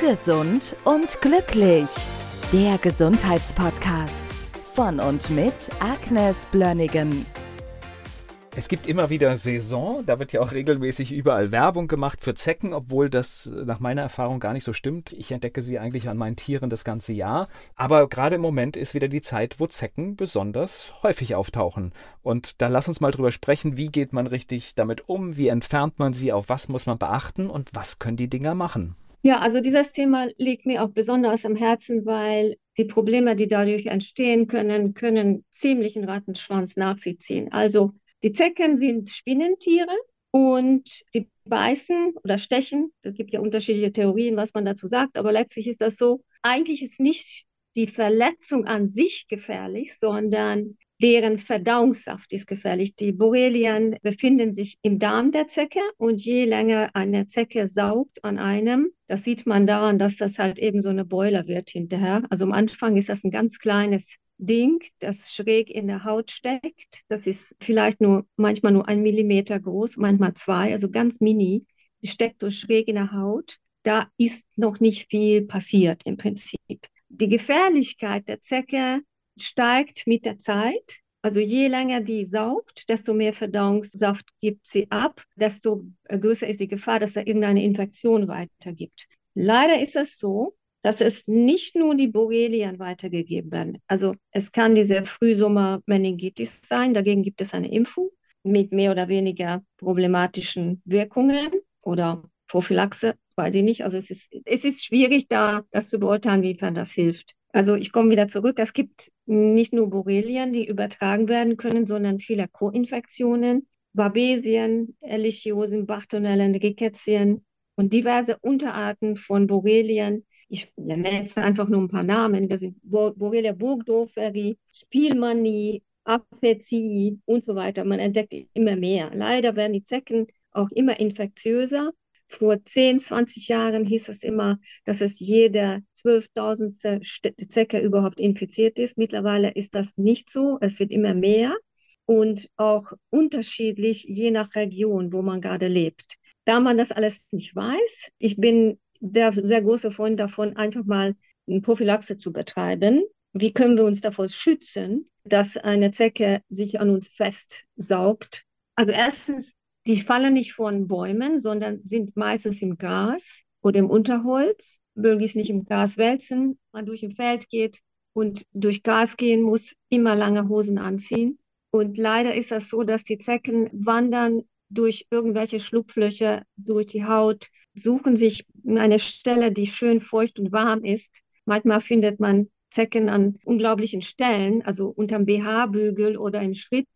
Gesund und glücklich. Der Gesundheitspodcast von und mit Agnes Blönnigan. Es gibt immer wieder Saison, da wird ja auch regelmäßig überall Werbung gemacht für Zecken, obwohl das nach meiner Erfahrung gar nicht so stimmt. Ich entdecke sie eigentlich an meinen Tieren das ganze Jahr. Aber gerade im Moment ist wieder die Zeit, wo Zecken besonders häufig auftauchen. Und da lass uns mal drüber sprechen, wie geht man richtig damit um, wie entfernt man sie, auf was muss man beachten und was können die Dinger machen. Ja, also dieses Thema liegt mir auch besonders am Herzen, weil die Probleme, die dadurch entstehen können, können ziemlich einen Rattenschwanz nach sich ziehen. Also die Zecken sind Spinnentiere und die beißen oder stechen. Es gibt ja unterschiedliche Theorien, was man dazu sagt, aber letztlich ist das so. Eigentlich ist nicht die Verletzung an sich gefährlich, sondern deren Verdauungssaft ist gefährlich. Die Borrelien befinden sich im Darm der Zecke und je länger eine Zecke saugt an einem, das sieht man daran, dass das halt eben so eine Beule wird hinterher. Also am Anfang ist das ein ganz kleines Ding, das schräg in der Haut steckt. Das ist vielleicht nur manchmal nur ein Millimeter groß, manchmal zwei, also ganz mini. Die steckt so schräg in der Haut. Da ist noch nicht viel passiert im Prinzip. Die Gefährlichkeit der Zecke steigt mit der Zeit. Also je länger die saugt, desto mehr Verdauungssaft gibt sie ab, desto größer ist die Gefahr, dass da irgendeine Infektion weitergibt. Leider ist es so, dass es nicht nur die Borrelien weitergegeben werden. Also es kann diese Frühsommer-Meningitis sein, dagegen gibt es eine Impfung mit mehr oder weniger problematischen Wirkungen oder Prophylaxe, weiß ich nicht. Also es ist, es ist schwierig, da das zu beurteilen, wiefern das hilft. Also ich komme wieder zurück. Es gibt nicht nur Borrelien, die übertragen werden können, sondern viele Co-Infektionen, Babesien, Ehrlichiosen, Bartonellen, Rickettien und diverse Unterarten von Borrelien. Ich nenne jetzt einfach nur ein paar Namen. Das sind Borrelia burgdorferi, Spielmanie, Apezii und so weiter. Man entdeckt immer mehr. Leider werden die Zecken auch immer infektiöser vor 10, 20 Jahren hieß es immer, dass es jeder zwölftausendste Zecke überhaupt infiziert ist. Mittlerweile ist das nicht so. Es wird immer mehr und auch unterschiedlich je nach Region, wo man gerade lebt. Da man das alles nicht weiß, ich bin der sehr große Freund davon, einfach mal eine Prophylaxe zu betreiben. Wie können wir uns davor schützen, dass eine Zecke sich an uns festsaugt? Also erstens die fallen nicht von Bäumen, sondern sind meistens im Gras oder im Unterholz. Möglichst nicht im Gras wälzen, man durch ein Feld geht und durch Gas gehen muss, immer lange Hosen anziehen. Und leider ist das so, dass die Zecken wandern durch irgendwelche Schlupflöcher, durch die Haut, suchen sich eine Stelle, die schön feucht und warm ist. Manchmal findet man Zecken an unglaublichen Stellen, also unterm BH-Bügel oder im Schritt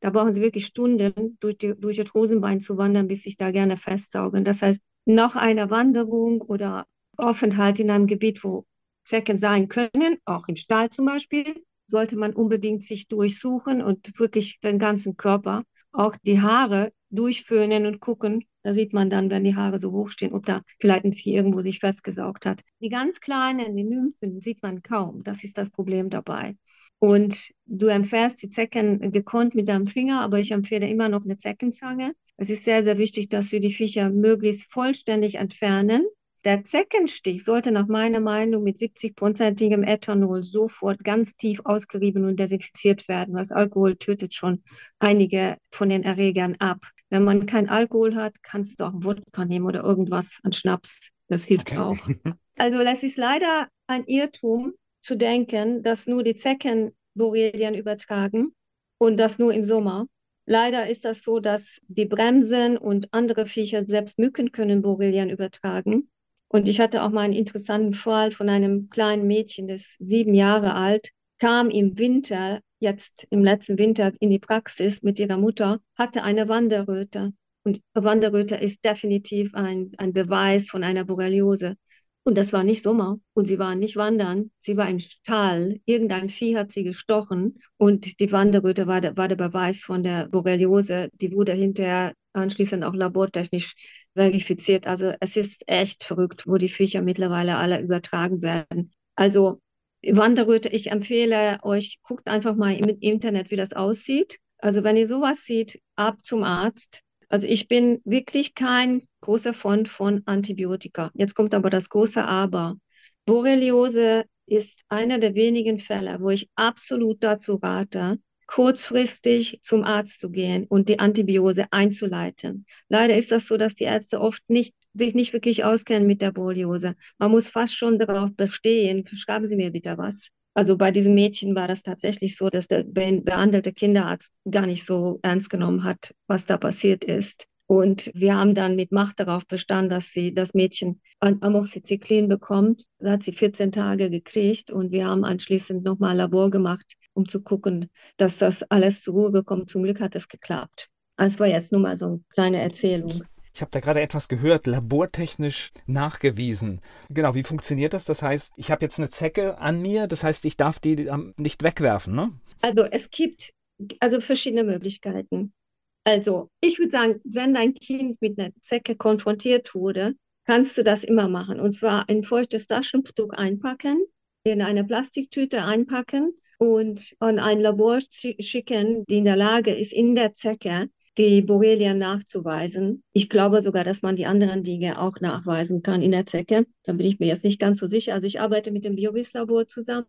da brauchen sie wirklich Stunden, durch, die, durch das Hosenbein zu wandern, bis sich da gerne festsaugen. Das heißt, nach einer Wanderung oder Aufenthalt in einem Gebiet, wo Zecken sein können, auch im Stall zum Beispiel, sollte man unbedingt sich durchsuchen und wirklich den ganzen Körper, auch die Haare durchföhnen und gucken. Da sieht man dann, wenn die Haare so hoch stehen, ob da vielleicht ein Vieh irgendwo sich festgesaugt hat. Die ganz kleinen, die Nymphen, sieht man kaum. Das ist das Problem dabei. Und du empfährst die Zecken gekonnt mit deinem Finger, aber ich empfehle immer noch eine Zeckenzange. Es ist sehr, sehr wichtig, dass wir die Viecher möglichst vollständig entfernen. Der Zeckenstich sollte nach meiner Meinung mit 70-prozentigem Ethanol sofort ganz tief ausgerieben und desinfiziert werden. Was Alkohol tötet schon einige von den Erregern ab. Wenn man kein Alkohol hat, kannst du auch Wodka nehmen oder irgendwas an Schnaps. Das hilft okay. auch. Also das ist leider ein Irrtum, zu denken, dass nur die Zecken Borrelien übertragen und das nur im Sommer. Leider ist das so, dass die Bremsen und andere Viecher, selbst Mücken können Borrelien übertragen. Und ich hatte auch mal einen interessanten Fall von einem kleinen Mädchen, das sieben Jahre alt, kam im Winter, jetzt im letzten Winter in die Praxis mit ihrer Mutter, hatte eine Wanderröte. Und Wanderröte ist definitiv ein, ein Beweis von einer Borreliose. Und das war nicht Sommer und sie waren nicht wandern, sie war im Stall. Irgendein Vieh hat sie gestochen und die Wanderröte war der, war der Beweis von der Borreliose. Die wurde hinterher anschließend auch labortechnisch verifiziert. Also es ist echt verrückt, wo die Viecher mittlerweile alle übertragen werden. Also Wanderröte, ich empfehle euch, guckt einfach mal im Internet, wie das aussieht. Also wenn ihr sowas seht, ab zum Arzt. Also ich bin wirklich kein großer Freund von Antibiotika. Jetzt kommt aber das große Aber. Borreliose ist einer der wenigen Fälle, wo ich absolut dazu rate, kurzfristig zum Arzt zu gehen und die Antibiose einzuleiten. Leider ist das so, dass die Ärzte oft nicht, sich nicht wirklich auskennen mit der Borreliose. Man muss fast schon darauf bestehen, schreiben Sie mir bitte was. Also bei diesem Mädchen war das tatsächlich so, dass der behandelte Kinderarzt gar nicht so ernst genommen hat, was da passiert ist. Und wir haben dann mit Macht darauf bestanden, dass sie das Mädchen an Amoxicillin bekommt. Da hat sie 14 Tage gekriegt und wir haben anschließend nochmal Labor gemacht, um zu gucken, dass das alles zur Ruhe bekommt. Zum Glück hat es geklappt. Das war jetzt nur mal so eine kleine Erzählung. Ich habe da gerade etwas gehört, labortechnisch nachgewiesen. Genau, wie funktioniert das? Das heißt, ich habe jetzt eine Zecke an mir, das heißt, ich darf die nicht wegwerfen, ne? Also es gibt also verschiedene Möglichkeiten. Also, ich würde sagen, wenn dein Kind mit einer Zecke konfrontiert wurde, kannst du das immer machen. Und zwar ein feuchtes Taschentuch einpacken, in eine Plastiktüte einpacken und an ein Labor schicken, die in der Lage ist, in der Zecke die Borrelia nachzuweisen. Ich glaube sogar, dass man die anderen Dinge auch nachweisen kann in der Zecke. Da bin ich mir jetzt nicht ganz so sicher. Also ich arbeite mit dem Biovis-Labor zusammen.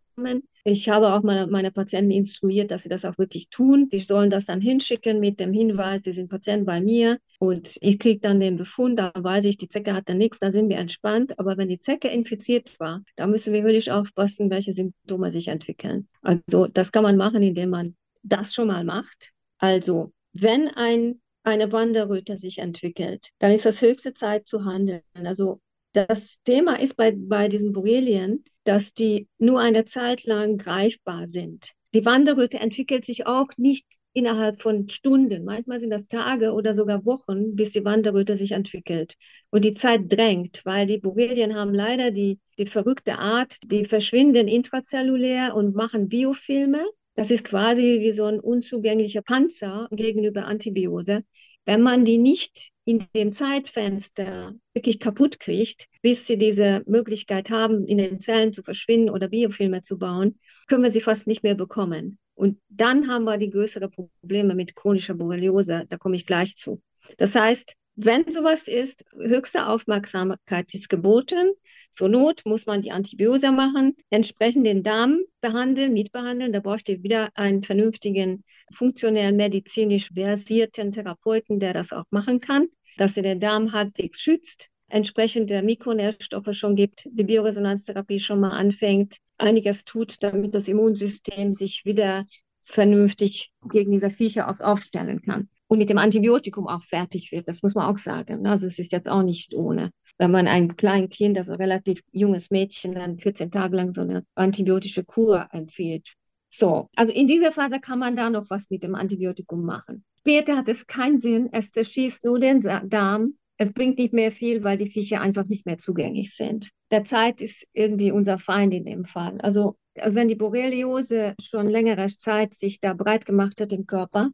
Ich habe auch meine, meine Patienten instruiert, dass sie das auch wirklich tun. Die sollen das dann hinschicken mit dem Hinweis, sie sind Patienten bei mir und ich kriege dann den Befund, da weiß ich, die Zecke hat dann nichts, da sind wir entspannt. Aber wenn die Zecke infiziert war, da müssen wir wirklich aufpassen, welche Symptome sich entwickeln. Also das kann man machen, indem man das schon mal macht. Also wenn ein, eine Wanderröte sich entwickelt, dann ist das höchste Zeit zu handeln. Also das Thema ist bei, bei diesen Borrelien, dass die nur eine Zeit lang greifbar sind. Die Wanderröte entwickelt sich auch nicht innerhalb von Stunden. Manchmal sind das Tage oder sogar Wochen, bis die Wanderröte sich entwickelt. Und die Zeit drängt, weil die Borrelien haben leider die, die verrückte Art, die verschwinden intrazellulär und machen Biofilme. Das ist quasi wie so ein unzugänglicher Panzer gegenüber Antibiose. Wenn man die nicht in dem Zeitfenster wirklich kaputt kriegt, bis sie diese Möglichkeit haben, in den Zellen zu verschwinden oder Biofilme zu bauen, können wir sie fast nicht mehr bekommen. Und dann haben wir die größeren Probleme mit chronischer Borreliose. Da komme ich gleich zu. Das heißt, wenn sowas ist, höchste Aufmerksamkeit ist geboten. Zur Not muss man die Antibiose machen, entsprechend den Darm behandeln, mitbehandeln. Da braucht ihr wieder einen vernünftigen, funktionell medizinisch versierten Therapeuten, der das auch machen kann, dass er den Darm halbwegs schützt, entsprechend der Mikronährstoffe schon gibt, die Bioresonanztherapie schon mal anfängt, einiges tut, damit das Immunsystem sich wieder vernünftig gegen diese Viecher auch aufstellen kann und mit dem Antibiotikum auch fertig wird. Das muss man auch sagen. Also es ist jetzt auch nicht ohne. Wenn man einem kleinen Kind, also relativ junges Mädchen, dann 14 Tage lang so eine antibiotische Kur empfiehlt. So, also in dieser Phase kann man da noch was mit dem Antibiotikum machen. Später hat es keinen Sinn, es zerschießt nur den Darm. Es bringt nicht mehr viel, weil die Viecher einfach nicht mehr zugänglich sind. Der Zeit ist irgendwie unser Feind in dem Fall. Also also wenn die Borreliose schon längere Zeit sich da breit gemacht hat im Körper,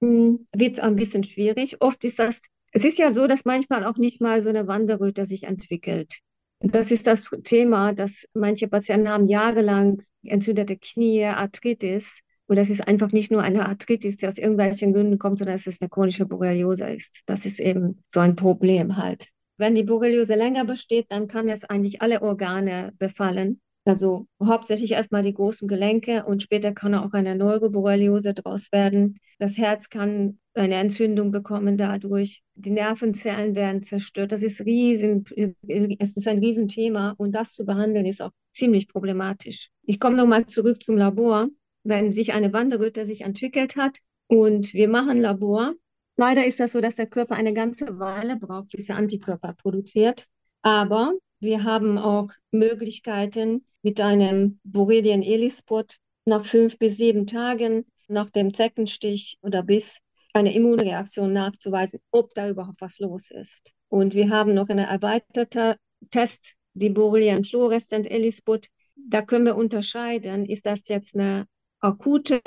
hm, wird es ein bisschen schwierig. Oft ist das, es ist ja so, dass manchmal auch nicht mal so eine Wanderröte sich entwickelt. Das ist das Thema, dass manche Patienten haben jahrelang entzündete Knie, Arthritis. Und das ist einfach nicht nur eine Arthritis, die aus irgendwelchen Gründen kommt, sondern dass es eine chronische Borreliose ist. Das ist eben so ein Problem halt. Wenn die Borreliose länger besteht, dann kann es eigentlich alle Organe befallen. Also hauptsächlich erstmal die großen Gelenke und später kann auch eine Neuroborreliose daraus werden. Das Herz kann eine Entzündung bekommen dadurch. Die Nervenzellen werden zerstört. Das ist riesen, es ist ein Riesenthema und das zu behandeln ist auch ziemlich problematisch. Ich komme nochmal zurück zum Labor. Wenn sich eine Wanderröte sich entwickelt hat und wir machen Labor, leider ist das so, dass der Körper eine ganze Weile braucht, bis er Antikörper produziert. Aber wir haben auch Möglichkeiten mit einem Borrelien Elispot nach fünf bis sieben Tagen nach dem Zeckenstich oder bis eine Immunreaktion nachzuweisen, ob da überhaupt was los ist. Und wir haben noch einen erweiterten Test, die Borrelien Fluorescent Elispot. Da können wir unterscheiden, ist das jetzt eine akute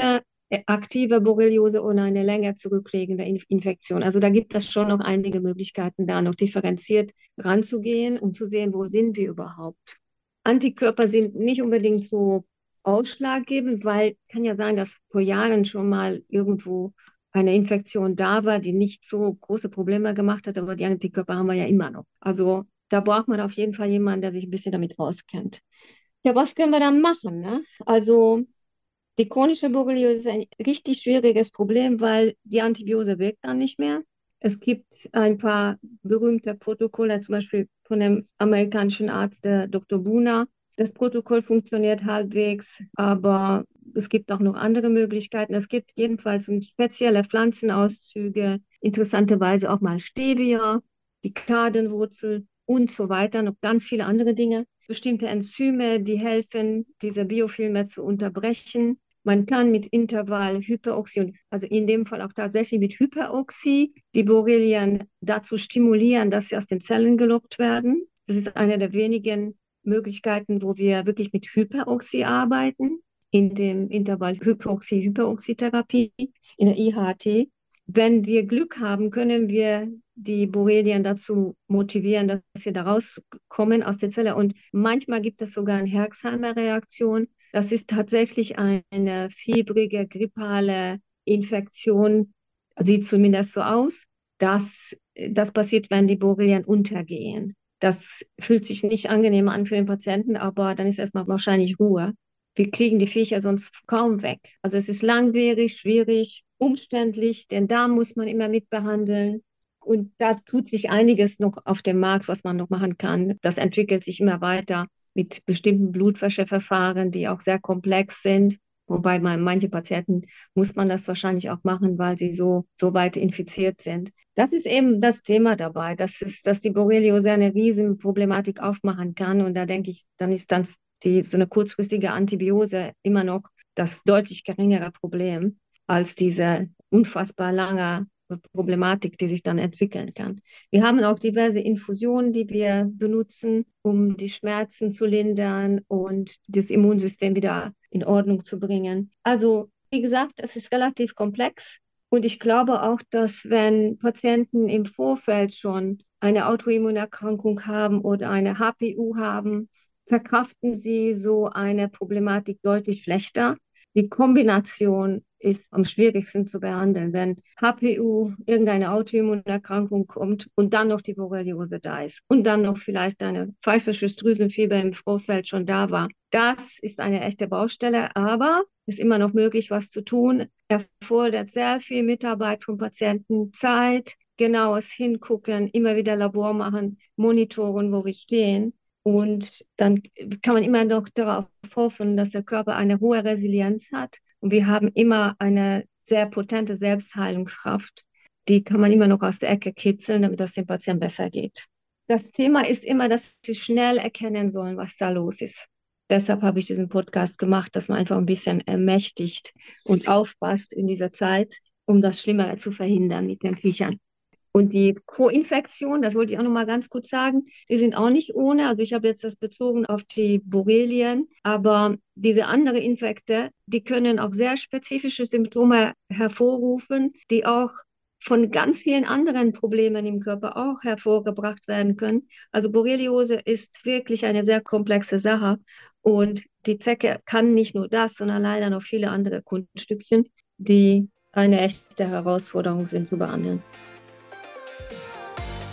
aktive Borreliose oder eine länger zurückliegende Infektion. Also da gibt es schon noch einige Möglichkeiten, da noch differenziert ranzugehen, um zu sehen, wo sind wir überhaupt. Antikörper sind nicht unbedingt so ausschlaggebend, weil kann ja sein, dass vor Jahren schon mal irgendwo eine Infektion da war, die nicht so große Probleme gemacht hat, aber die Antikörper haben wir ja immer noch. Also da braucht man auf jeden Fall jemanden, der sich ein bisschen damit auskennt. Ja, was können wir dann machen? Ne? Also die chronische Borreliose ist ein richtig schwieriges Problem, weil die Antibiose wirkt dann nicht mehr. Es gibt ein paar berühmte Protokolle, zum Beispiel von dem amerikanischen Arzt, der Dr. Buna. Das Protokoll funktioniert halbwegs, aber es gibt auch noch andere Möglichkeiten. Es gibt jedenfalls spezielle Pflanzenauszüge, interessanterweise auch mal Stevia, die Kadenwurzel und so weiter, noch ganz viele andere Dinge. Bestimmte Enzyme, die helfen, diese Biofilme zu unterbrechen. Man kann mit Intervall Hyperoxie, also in dem Fall auch tatsächlich mit Hyperoxie, die Borrelien dazu stimulieren, dass sie aus den Zellen gelockt werden. Das ist eine der wenigen Möglichkeiten, wo wir wirklich mit Hyperoxie arbeiten, in dem Intervall Hyperoxie-Hyperoxie-Therapie, in der IHT. Wenn wir Glück haben, können wir die Borrelien dazu motivieren, dass sie da rauskommen aus der Zelle. Und manchmal gibt es sogar eine Herxheimer-Reaktion. Das ist tatsächlich eine fiebrige, grippale Infektion, sieht zumindest so aus. Das, das passiert, wenn die Borrelien untergehen. Das fühlt sich nicht angenehm an für den Patienten, aber dann ist erstmal wahrscheinlich Ruhe. Wir kriegen die Viecher sonst kaum weg. Also es ist langwierig, schwierig, umständlich. Den Darm muss man immer mitbehandeln. Und da tut sich einiges noch auf dem Markt, was man noch machen kann. Das entwickelt sich immer weiter mit bestimmten Blutwäscheverfahren, die auch sehr komplex sind. Wobei bei manche Patienten muss man das wahrscheinlich auch machen, weil sie so, so weit infiziert sind. Das ist eben das Thema dabei, dass, es, dass die Borreliose eine riesen Problematik aufmachen kann. Und da denke ich, dann ist dann die, so eine kurzfristige Antibiose immer noch das deutlich geringere Problem als diese unfassbar lange Problematik, die sich dann entwickeln kann. Wir haben auch diverse Infusionen, die wir benutzen, um die Schmerzen zu lindern und das Immunsystem wieder in Ordnung zu bringen. Also, wie gesagt, es ist relativ komplex. Und ich glaube auch, dass wenn Patienten im Vorfeld schon eine Autoimmunerkrankung haben oder eine HPU haben, verkraften sie so eine Problematik deutlich schlechter. Die Kombination ist am schwierigsten zu behandeln, wenn HPU, irgendeine Autoimmunerkrankung kommt und dann noch die Borreliose da ist und dann noch vielleicht eine pfeifersche Drüsenfieber im Vorfeld schon da war. Das ist eine echte Baustelle, aber ist immer noch möglich, was zu tun. Erfordert sehr viel Mitarbeit vom Patienten, Zeit, genaues Hingucken, immer wieder Labor machen, monitoren, wo wir stehen. Und dann kann man immer noch darauf hoffen, dass der Körper eine hohe Resilienz hat. Und wir haben immer eine sehr potente Selbstheilungskraft. Die kann man immer noch aus der Ecke kitzeln, damit es dem Patienten besser geht. Das Thema ist immer, dass sie schnell erkennen sollen, was da los ist. Deshalb habe ich diesen Podcast gemacht, dass man einfach ein bisschen ermächtigt und aufpasst in dieser Zeit, um das Schlimmere zu verhindern mit den Viechern. Und die Co-Infektion, das wollte ich auch noch mal ganz kurz sagen, die sind auch nicht ohne. Also ich habe jetzt das bezogen auf die Borrelien, aber diese anderen Infekte, die können auch sehr spezifische Symptome hervorrufen, die auch von ganz vielen anderen Problemen im Körper auch hervorgebracht werden können. Also Borreliose ist wirklich eine sehr komplexe Sache und die Zecke kann nicht nur das, sondern leider noch viele andere Kunststückchen, die eine echte Herausforderung sind zu behandeln.